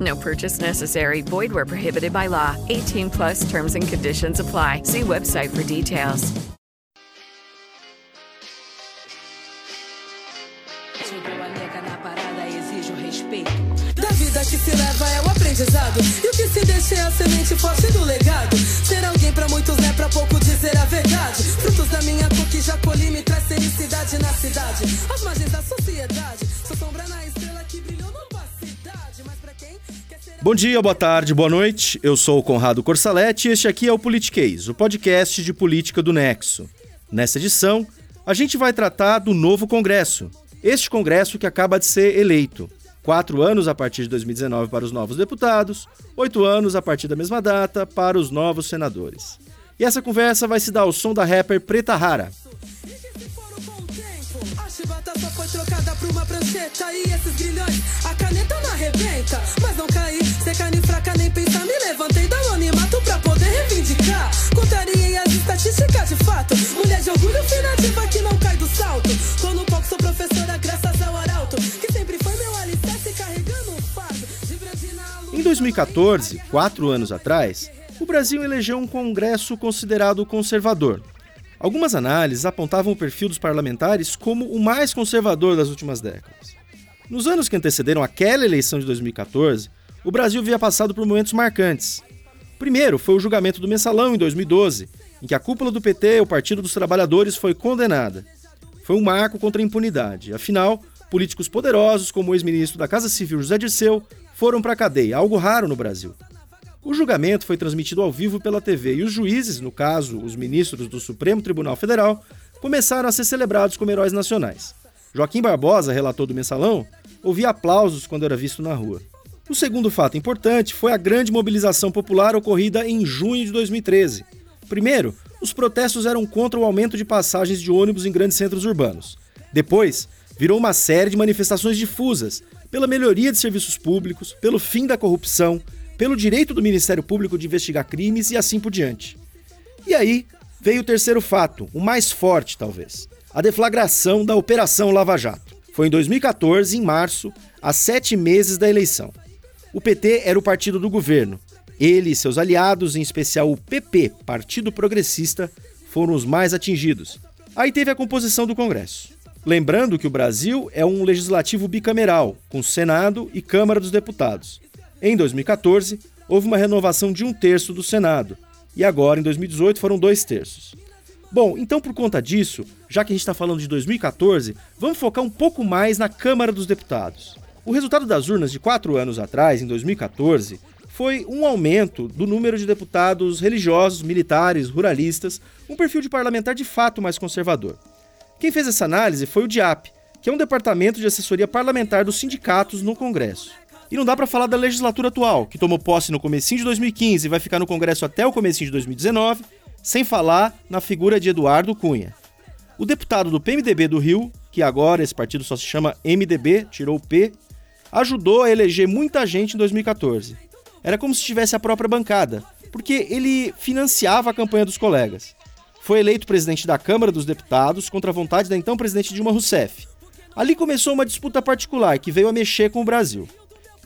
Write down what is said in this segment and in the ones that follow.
No purchase necessary. Void where prohibited by law. 18 plus terms and conditions apply. See website for details. Na parada, exige o respeito. Da vida que se leva é o aprendizado. E o que se deixa é a semente forte do legado. Ser alguém pra muitos é pra pouco dizer a verdade. Frutos da minha cor que já colhi me traz felicidade na cidade. As margens da sociedade. Sou sombra na estrela que brilhou Bom dia, boa tarde, boa noite. Eu sou o Conrado Corsaletti e este aqui é o Politiquês, o podcast de política do Nexo. Nessa edição, a gente vai tratar do novo Congresso. Este Congresso que acaba de ser eleito. Quatro anos a partir de 2019 para os novos deputados, oito anos a partir da mesma data para os novos senadores. E essa conversa vai se dar ao som da rapper Preta Rara. E esses grilhões, a caneta não arrebenta. Mas não caí, fraca, nem pensar. Me levantei anonimato pra poder reivindicar. As estatísticas de fato. Mulher de orgulho, finativa que não cai do salto. Tô no palco, sou professora, graças ao Arauto. Que sempre foi meu alicerce, carregando fardo. Em 2014, quatro anos atrás, o Brasil elegeu um Congresso considerado conservador. Algumas análises apontavam o perfil dos parlamentares como o mais conservador das últimas décadas. Nos anos que antecederam aquela eleição de 2014, o Brasil havia passado por momentos marcantes. Primeiro foi o julgamento do mensalão em 2012, em que a cúpula do PT, o Partido dos Trabalhadores, foi condenada. Foi um marco contra a impunidade. Afinal, políticos poderosos como o ex-ministro da Casa Civil José Dirceu foram para a cadeia, algo raro no Brasil. O julgamento foi transmitido ao vivo pela TV e os juízes, no caso, os ministros do Supremo Tribunal Federal, começaram a ser celebrados como heróis nacionais. Joaquim Barbosa, relator do mensalão, ouvia aplausos quando era visto na rua. O segundo fato importante foi a grande mobilização popular ocorrida em junho de 2013. Primeiro, os protestos eram contra o aumento de passagens de ônibus em grandes centros urbanos. Depois, virou uma série de manifestações difusas pela melhoria de serviços públicos, pelo fim da corrupção, pelo direito do Ministério Público de investigar crimes e assim por diante. E aí veio o terceiro fato, o mais forte talvez: a deflagração da Operação Lava Jato. Foi em 2014, em março, a sete meses da eleição. O PT era o partido do governo. Ele e seus aliados, em especial o PP, Partido Progressista, foram os mais atingidos. Aí teve a composição do Congresso. Lembrando que o Brasil é um legislativo bicameral, com Senado e Câmara dos Deputados. Em 2014, houve uma renovação de um terço do Senado, e agora, em 2018, foram dois terços. Bom, então por conta disso, já que a gente está falando de 2014, vamos focar um pouco mais na Câmara dos Deputados. O resultado das urnas de quatro anos atrás, em 2014, foi um aumento do número de deputados religiosos, militares, ruralistas, um perfil de parlamentar de fato mais conservador. Quem fez essa análise foi o DIAP, que é um departamento de assessoria parlamentar dos sindicatos no Congresso. E não dá para falar da legislatura atual, que tomou posse no comecinho de 2015 e vai ficar no Congresso até o comecinho de 2019, sem falar na figura de Eduardo Cunha. O deputado do PMDB do Rio, que agora esse partido só se chama MDB, tirou o P, ajudou a eleger muita gente em 2014. Era como se tivesse a própria bancada, porque ele financiava a campanha dos colegas. Foi eleito presidente da Câmara dos Deputados contra a vontade da então presidente Dilma Rousseff. Ali começou uma disputa particular que veio a mexer com o Brasil.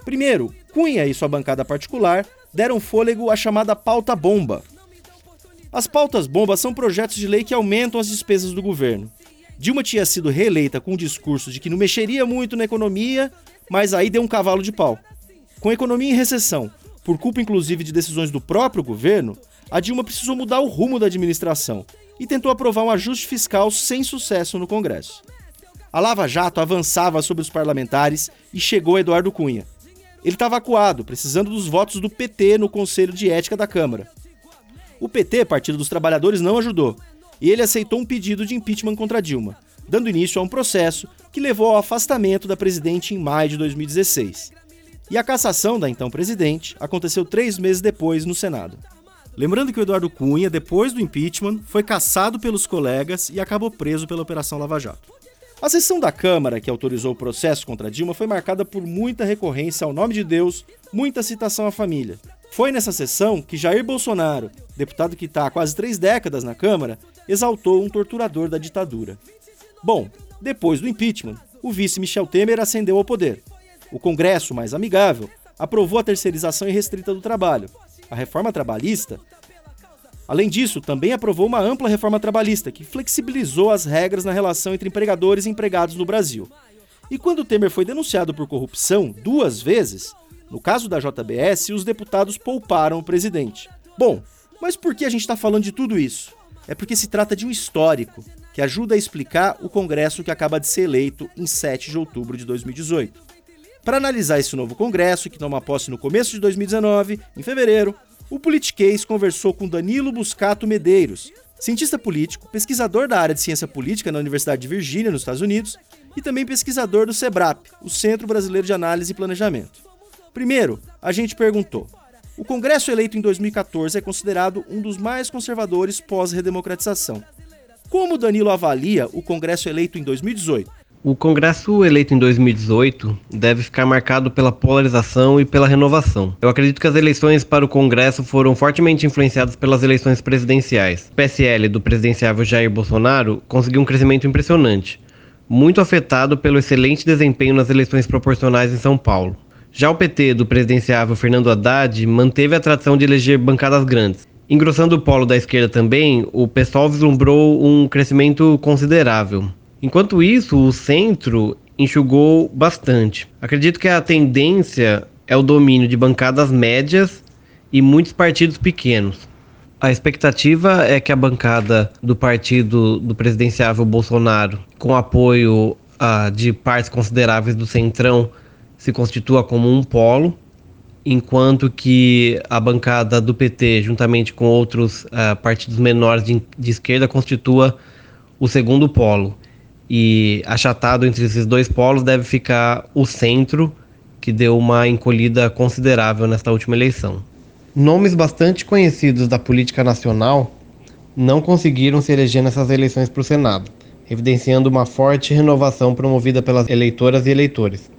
Primeiro, Cunha e sua bancada particular deram fôlego à chamada pauta bomba. As pautas bomba são projetos de lei que aumentam as despesas do governo. Dilma tinha sido reeleita com o discurso de que não mexeria muito na economia, mas aí deu um cavalo de pau. Com a economia em recessão, por culpa inclusive de decisões do próprio governo, a Dilma precisou mudar o rumo da administração. e tentou aprovar um ajuste fiscal sem sucesso no Congresso. A Lava Jato avançava sobre os parlamentares e chegou Eduardo Cunha. Ele estava acuado, precisando dos votos do PT no Conselho de Ética da Câmara. O PT, Partido dos Trabalhadores, não ajudou, e ele aceitou um pedido de impeachment contra Dilma, dando início a um processo que levou ao afastamento da presidente em maio de 2016. E a cassação da então presidente aconteceu três meses depois no Senado. Lembrando que o Eduardo Cunha, depois do impeachment, foi caçado pelos colegas e acabou preso pela Operação Lava Jato. A sessão da Câmara que autorizou o processo contra Dilma foi marcada por muita recorrência ao nome de Deus, muita citação à família. Foi nessa sessão que Jair Bolsonaro, deputado que está há quase três décadas na Câmara, exaltou um torturador da ditadura. Bom, depois do impeachment, o vice Michel Temer ascendeu ao poder. O Congresso, mais amigável, aprovou a terceirização irrestrita do trabalho. A reforma trabalhista Além disso, também aprovou uma ampla reforma trabalhista que flexibilizou as regras na relação entre empregadores e empregados no Brasil. E quando Temer foi denunciado por corrupção duas vezes, no caso da JBS, os deputados pouparam o presidente. Bom, mas por que a gente está falando de tudo isso? É porque se trata de um histórico que ajuda a explicar o Congresso que acaba de ser eleito em 7 de outubro de 2018. Para analisar esse novo Congresso, que toma posse no começo de 2019, em fevereiro, o Politiquês conversou com Danilo Buscato Medeiros, cientista político, pesquisador da área de ciência política na Universidade de Virgínia, nos Estados Unidos, e também pesquisador do SEBRAP, o Centro Brasileiro de Análise e Planejamento. Primeiro, a gente perguntou: o Congresso eleito em 2014 é considerado um dos mais conservadores pós-redemocratização. Como Danilo avalia o Congresso eleito em 2018? O Congresso eleito em 2018 deve ficar marcado pela polarização e pela renovação. Eu acredito que as eleições para o Congresso foram fortemente influenciadas pelas eleições presidenciais. O PSL do presidenciável Jair Bolsonaro conseguiu um crescimento impressionante, muito afetado pelo excelente desempenho nas eleições proporcionais em São Paulo. Já o PT do presidenciável Fernando Haddad manteve a tradição de eleger bancadas grandes. Engrossando o polo da esquerda também, o pessoal vislumbrou um crescimento considerável. Enquanto isso, o centro enxugou bastante. Acredito que a tendência é o domínio de bancadas médias e muitos partidos pequenos. A expectativa é que a bancada do partido do presidenciável Bolsonaro, com apoio uh, de partes consideráveis do Centrão, se constitua como um polo, enquanto que a bancada do PT, juntamente com outros uh, partidos menores de, de esquerda, constitua o segundo polo e achatado entre esses dois polos deve ficar o centro, que deu uma encolhida considerável nesta última eleição. Nomes bastante conhecidos da política nacional não conseguiram se eleger nessas eleições para o Senado, evidenciando uma forte renovação promovida pelas eleitoras e eleitores.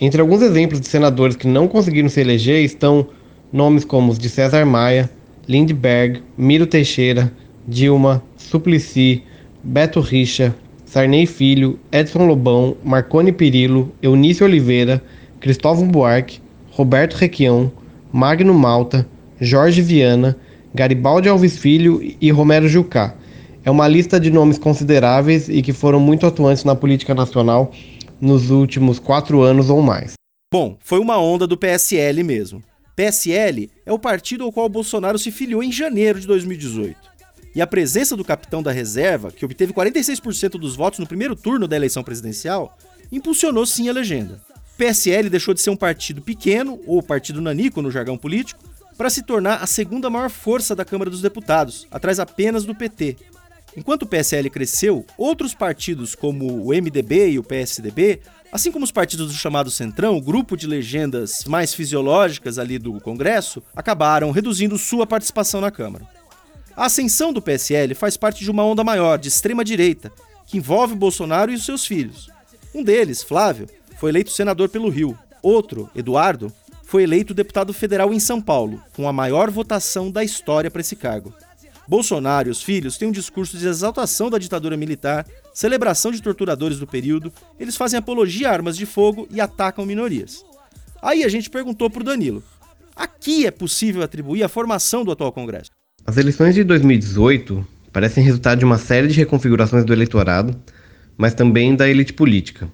Entre alguns exemplos de senadores que não conseguiram se eleger estão nomes como os de César Maia, Lindbergh, Miro Teixeira, Dilma, Suplicy, Beto Richa, Sarney Filho, Edson Lobão, Marconi Perillo, Eunício Oliveira, Cristóvão Buarque, Roberto Requião, Magno Malta, Jorge Viana, Garibaldi Alves Filho e Romero Jucá. É uma lista de nomes consideráveis e que foram muito atuantes na política nacional nos últimos quatro anos ou mais. Bom, foi uma onda do PSL mesmo. PSL é o partido ao qual Bolsonaro se filiou em janeiro de 2018 e a presença do capitão da reserva, que obteve 46% dos votos no primeiro turno da eleição presidencial, impulsionou sim a legenda. PSL deixou de ser um partido pequeno, ou partido nanico no jargão político, para se tornar a segunda maior força da Câmara dos Deputados, atrás apenas do PT. Enquanto o PSL cresceu, outros partidos como o MDB e o PSDB, assim como os partidos do chamado Centrão, o grupo de legendas mais fisiológicas ali do Congresso, acabaram reduzindo sua participação na Câmara. A ascensão do PSL faz parte de uma onda maior, de extrema-direita, que envolve Bolsonaro e os seus filhos. Um deles, Flávio, foi eleito senador pelo Rio. Outro, Eduardo, foi eleito deputado federal em São Paulo, com a maior votação da história para esse cargo. Bolsonaro e os filhos têm um discurso de exaltação da ditadura militar, celebração de torturadores do período, eles fazem apologia a armas de fogo e atacam minorias. Aí a gente perguntou para o Danilo: aqui é possível atribuir a formação do atual Congresso? As eleições de 2018 parecem resultado de uma série de reconfigurações do eleitorado, mas também da elite política.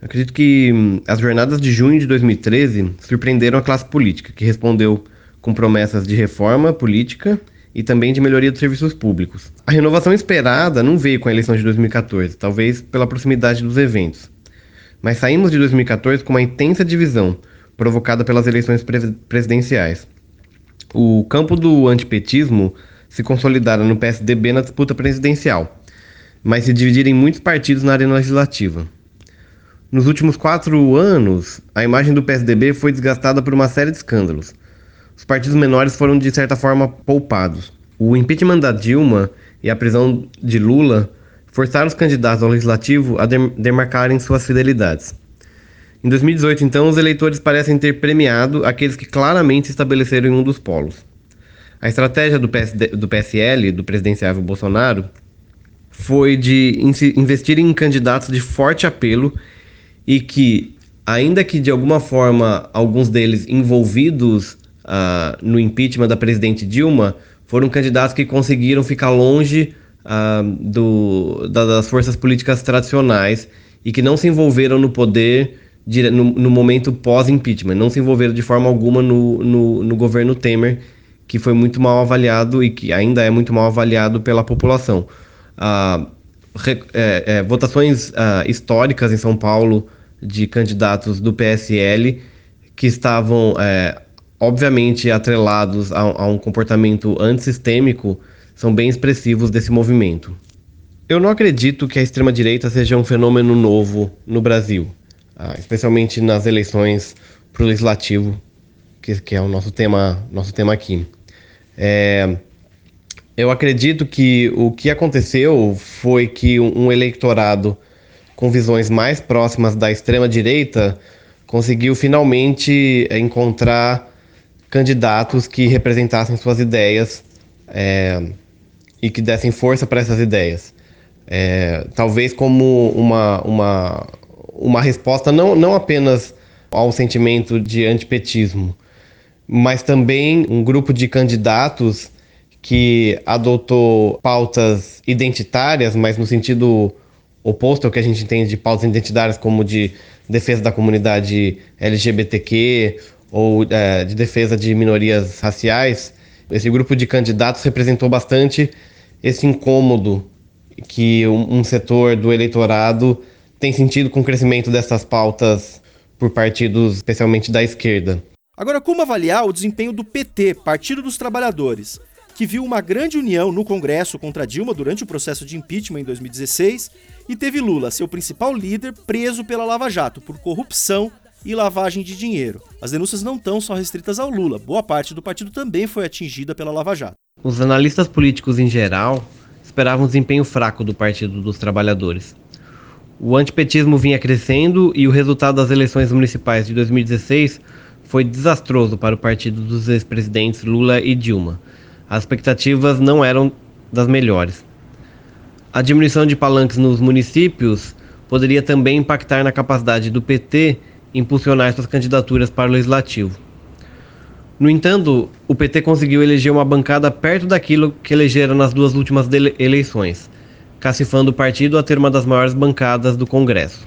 Acredito que hum, as jornadas de junho de 2013 surpreenderam a classe política, que respondeu com promessas de reforma política e também de melhoria dos serviços públicos. A renovação esperada não veio com a eleição de 2014, talvez pela proximidade dos eventos. Mas saímos de 2014 com uma intensa divisão provocada pelas eleições presidenciais. O campo do antipetismo se consolidara no PSDB na disputa presidencial, mas se dividiram em muitos partidos na arena legislativa. Nos últimos quatro anos, a imagem do PSDB foi desgastada por uma série de escândalos. Os partidos menores foram, de certa forma, poupados. O impeachment da Dilma e a prisão de Lula forçaram os candidatos ao legislativo a demarcarem suas fidelidades. Em 2018, então, os eleitores parecem ter premiado aqueles que claramente se estabeleceram em um dos polos. A estratégia do, PSD, do PSL, do presidenciável Bolsonaro, foi de investir em candidatos de forte apelo e que, ainda que de alguma forma alguns deles envolvidos uh, no impeachment da presidente Dilma, foram candidatos que conseguiram ficar longe uh, do, da, das forças políticas tradicionais e que não se envolveram no poder no, no momento pós-impeachment, não se envolveram de forma alguma no, no, no, governo Temer, que foi muito mal avaliado e que ainda é muito mal avaliado pela população. Re, é, é, votações uh, históricas em São Paulo de candidatos do PSL que estavam é, obviamente atrelados a, a um comportamento antissistêmico, são bem expressivos desse movimento. Eu não acredito que a extrema-direita seja um fenômeno novo no Brasil, ah, especialmente nas eleições para o legislativo, que, que, é o nosso tema, nosso tema aqui. É, eu acredito que o que aconteceu foi que um, um eleitorado com visões mais próximas da extrema-direita conseguiu finalmente encontrar candidatos que representassem suas ideias é, e que dessem força para essas ideias. É, talvez como uma, uma, uma resposta não, não apenas ao sentimento de antipetismo, mas também um grupo de candidatos que adotou pautas identitárias, mas no sentido oposto ao que a gente entende de pautas identitárias, como de defesa da comunidade LGBTQ ou é, de defesa de minorias raciais, esse grupo de candidatos representou bastante esse incômodo que um, um setor do eleitorado tem sentido com o crescimento dessas pautas por partidos, especialmente da esquerda. Agora, como avaliar o desempenho do PT, Partido dos Trabalhadores, que viu uma grande união no Congresso contra Dilma durante o processo de impeachment em 2016 e teve Lula, seu principal líder, preso pela Lava Jato por corrupção e lavagem de dinheiro. As denúncias não estão só restritas ao Lula, boa parte do partido também foi atingida pela Lava Jato. Os analistas políticos em geral esperavam um desempenho fraco do Partido dos Trabalhadores. O antipetismo vinha crescendo e o resultado das eleições municipais de 2016 foi desastroso para o partido dos ex-presidentes Lula e Dilma. As expectativas não eram das melhores. A diminuição de palanques nos municípios poderia também impactar na capacidade do PT impulsionar suas candidaturas para o legislativo. No entanto, o PT conseguiu eleger uma bancada perto daquilo que elegeram nas duas últimas eleições, cacifando o partido a ter uma das maiores bancadas do Congresso.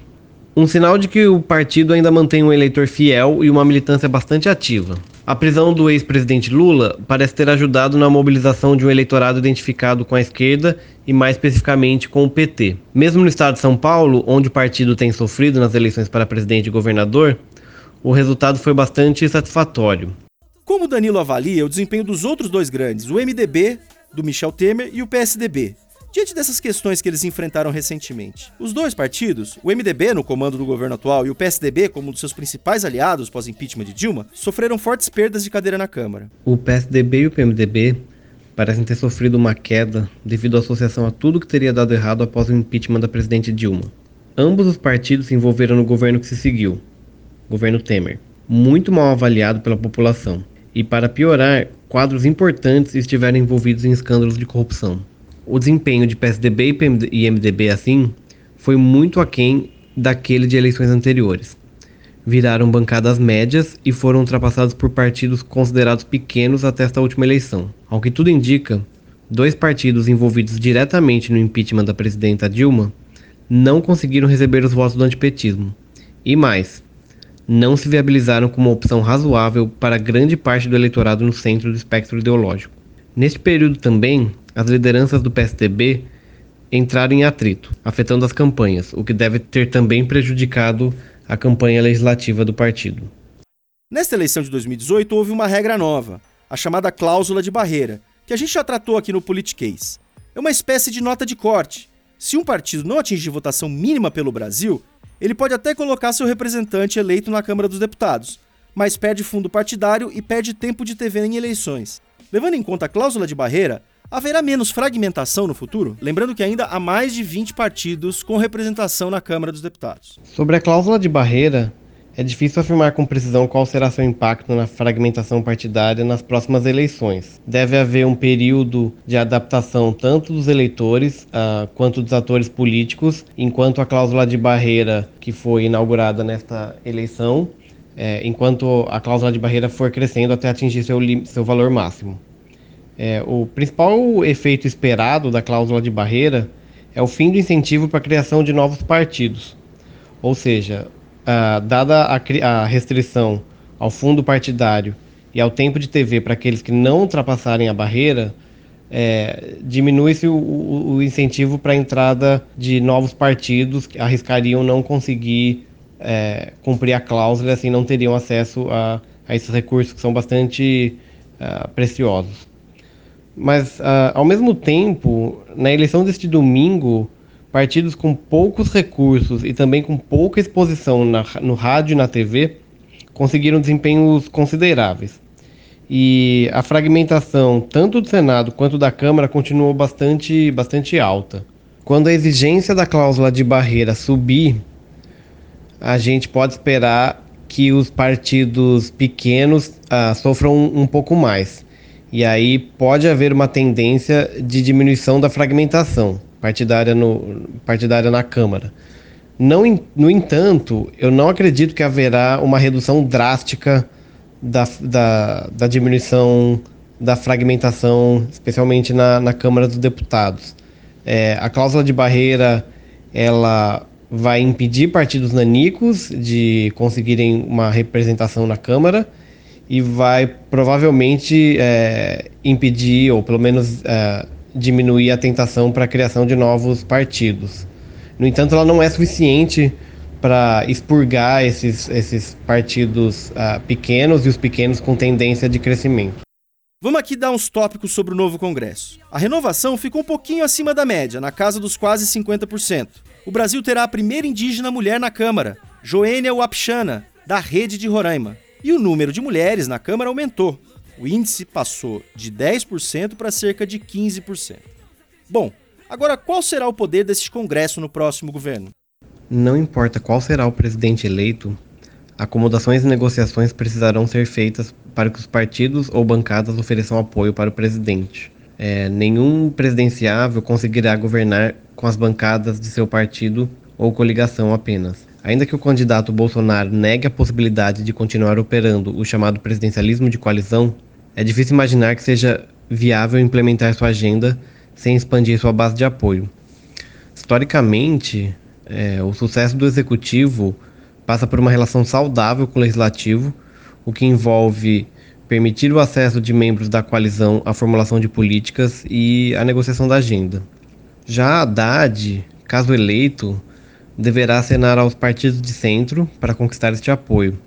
Um sinal de que o partido ainda mantém um eleitor fiel e uma militância bastante ativa. A prisão do ex-presidente Lula parece ter ajudado na mobilização de um eleitorado identificado com a esquerda e, mais especificamente, com o PT. Mesmo no estado de São Paulo, onde o partido tem sofrido nas eleições para presidente e governador, o resultado foi bastante satisfatório. Como Danilo avalia o desempenho dos outros dois grandes, o MDB, do Michel Temer, e o PSDB? Diante dessas questões que eles enfrentaram recentemente, os dois partidos, o MDB no comando do governo atual e o PSDB como um dos seus principais aliados pós-impeachment de Dilma, sofreram fortes perdas de cadeira na Câmara. O PSDB e o PMDB parecem ter sofrido uma queda devido à associação a tudo que teria dado errado após o impeachment da presidente Dilma. Ambos os partidos se envolveram no governo que se seguiu, governo Temer, muito mal avaliado pela população. E para piorar, quadros importantes estiveram envolvidos em escândalos de corrupção o desempenho de PSDB e MDB assim foi muito aquém daquele de eleições anteriores. Viraram bancadas médias e foram ultrapassados por partidos considerados pequenos até esta última eleição. Ao que tudo indica, dois partidos envolvidos diretamente no impeachment da presidenta Dilma não conseguiram receber os votos do antipetismo. E mais, não se viabilizaram como opção razoável para grande parte do eleitorado no centro do espectro ideológico. Neste período também, as lideranças do PSDB entraram em atrito, afetando as campanhas, o que deve ter também prejudicado a campanha legislativa do partido. Nesta eleição de 2018 houve uma regra nova, a chamada cláusula de barreira, que a gente já tratou aqui no Politicase. É uma espécie de nota de corte. Se um partido não atingir votação mínima pelo Brasil, ele pode até colocar seu representante eleito na Câmara dos Deputados, mas perde fundo partidário e perde tempo de TV em eleições. Levando em conta a cláusula de barreira, haverá menos fragmentação no futuro? Lembrando que ainda há mais de 20 partidos com representação na Câmara dos Deputados. Sobre a cláusula de barreira, é difícil afirmar com precisão qual será seu impacto na fragmentação partidária nas próximas eleições. Deve haver um período de adaptação tanto dos eleitores uh, quanto dos atores políticos, enquanto a cláusula de barreira que foi inaugurada nesta eleição é, enquanto a cláusula de barreira for crescendo até atingir seu, seu valor máximo. É, o principal efeito esperado da cláusula de barreira é o fim do incentivo para a criação de novos partidos. Ou seja, a, dada a, a restrição ao fundo partidário e ao tempo de TV para aqueles que não ultrapassarem a barreira, é, diminui-se o, o, incentivo para a entrada de novos partidos que arriscariam não conseguir é, cumprir a cláusula e assim não teriam acesso a, a esses recursos que são bastante uh, preciosos. Mas, uh, ao mesmo tempo, na eleição deste domingo, partidos com poucos recursos e também com pouca exposição na, no rádio e na TV conseguiram desempenhos consideráveis. E a fragmentação tanto do Senado quanto da Câmara continuou bastante, bastante alta. Quando a exigência da cláusula de barreira subir, a gente pode esperar que os partidos pequenos uh, sofram um, um pouco mais. E aí pode haver uma tendência de diminuição da fragmentação partidária, no, partidária na Câmara. Não, no entanto, eu não acredito que haverá uma redução drástica da, da, da diminuição da fragmentação, especialmente na, na Câmara dos Deputados. É, a cláusula de barreira ela vai impedir partidos nanicos de conseguirem uma representação na Câmara e vai provavelmente é, impedir, ou pelo menos é, diminuir a tentação para a criação de novos partidos. No entanto, ela não é suficiente para expurgar esses, esses partidos uh, pequenos e os pequenos com tendência de crescimento. Vamos aqui dar uns tópicos sobre o novo Congresso. A renovação ficou um pouquinho acima da média, na casa dos quase 50% o Brasil terá a primeira indígena mulher na Câmara, Joênia Wapchana, da Rede de Roraima. E o número de mulheres na Câmara aumentou. O índice passou de 10% para cerca de 15%. Bom, agora qual será o poder desse Congresso no próximo governo? Não importa qual será o presidente eleito, acomodações e negociações precisarão ser feitas para que os partidos ou bancadas ofereçam apoio para o presidente. É, nenhum presidenciável conseguirá governar com as bancadas de seu partido ou coligação apenas. Ainda que o candidato Bolsonaro negue a possibilidade de continuar operando o chamado presidencialismo de coalizão, é difícil imaginar que seja viável implementar sua agenda sem expandir sua base de apoio. Historicamente, é, o sucesso do executivo passa por uma relação saudável com o legislativo, o que envolve permitir o acesso de membros da coalizão à formulação de políticas e à negociação da agenda. Já Haddad, caso eleito, deverá acenar aos partidos de centro para conquistar este apoio,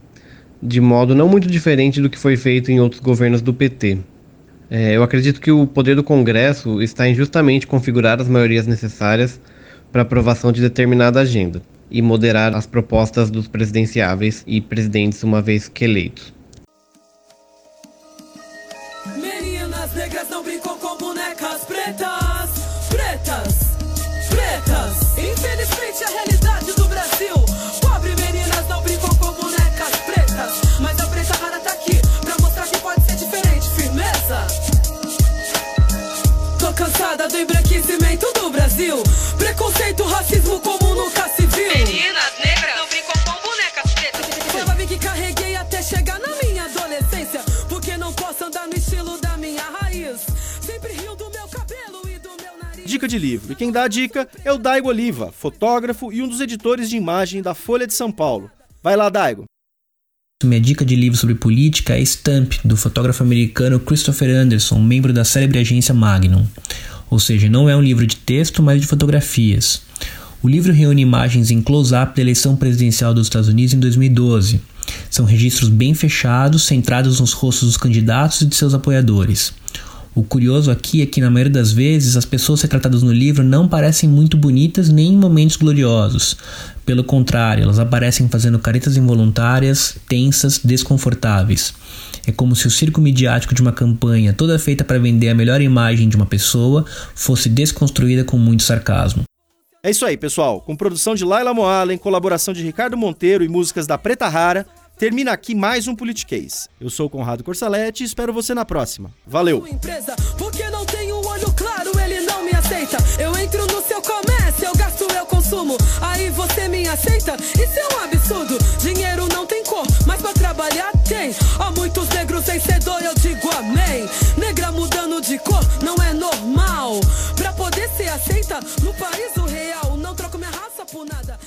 de modo não muito diferente do que foi feito em outros governos do PT. É, eu acredito que o poder do Congresso está em justamente configurar as maiorias necessárias para aprovação de determinada agenda e moderar as propostas dos presidenciáveis e presidentes uma vez que eleitos. Meninas negras não brincam com bonecas pretas, pretas, pretas. Infelizmente a realidade do Brasil. Pobre meninas não brincam com bonecas pretas, mas a preta rara tá aqui pra mostrar que pode ser diferente. Firmeza. Tô cansada do embranquecimento do Brasil. Preconceito, racismo como nunca se viu. Meninas Dica de livro. E quem dá a dica é o Daigo Oliva, fotógrafo e um dos editores de imagem da Folha de São Paulo. Vai lá, Daigo. Minha dica de livro sobre política é Stamp, do fotógrafo americano Christopher Anderson, membro da célebre agência Magnum. Ou seja, não é um livro de texto, mas de fotografias. O livro reúne imagens em close-up da eleição presidencial dos Estados Unidos em 2012. São registros bem fechados, centrados nos rostos dos candidatos e de seus apoiadores. O curioso aqui é que, na maioria das vezes, as pessoas retratadas no livro não parecem muito bonitas nem em momentos gloriosos. Pelo contrário, elas aparecem fazendo caretas involuntárias, tensas, desconfortáveis. É como se o circo midiático de uma campanha, toda feita para vender a melhor imagem de uma pessoa, fosse desconstruída com muito sarcasmo. É isso aí, pessoal. Com produção de Laila Moalen, colaboração de Ricardo Monteiro e músicas da Preta Rara, termina aqui mais um Politiquês. Eu sou o Conrado Corsalete e espero você na próxima. Valeu! porque não olho claro, ele não me aceita. Eu entro no seu comércio, eu gasto, eu consumo. Aí você me aceita? Isso é um absurdo. Dinheiro não tem cor, mas pra trabalhar tem. Há muitos negros vencedor, eu digo amém. Negra mudando de cor não é normal. Pra poder ser aceita no país real, não troco minha raça por nada.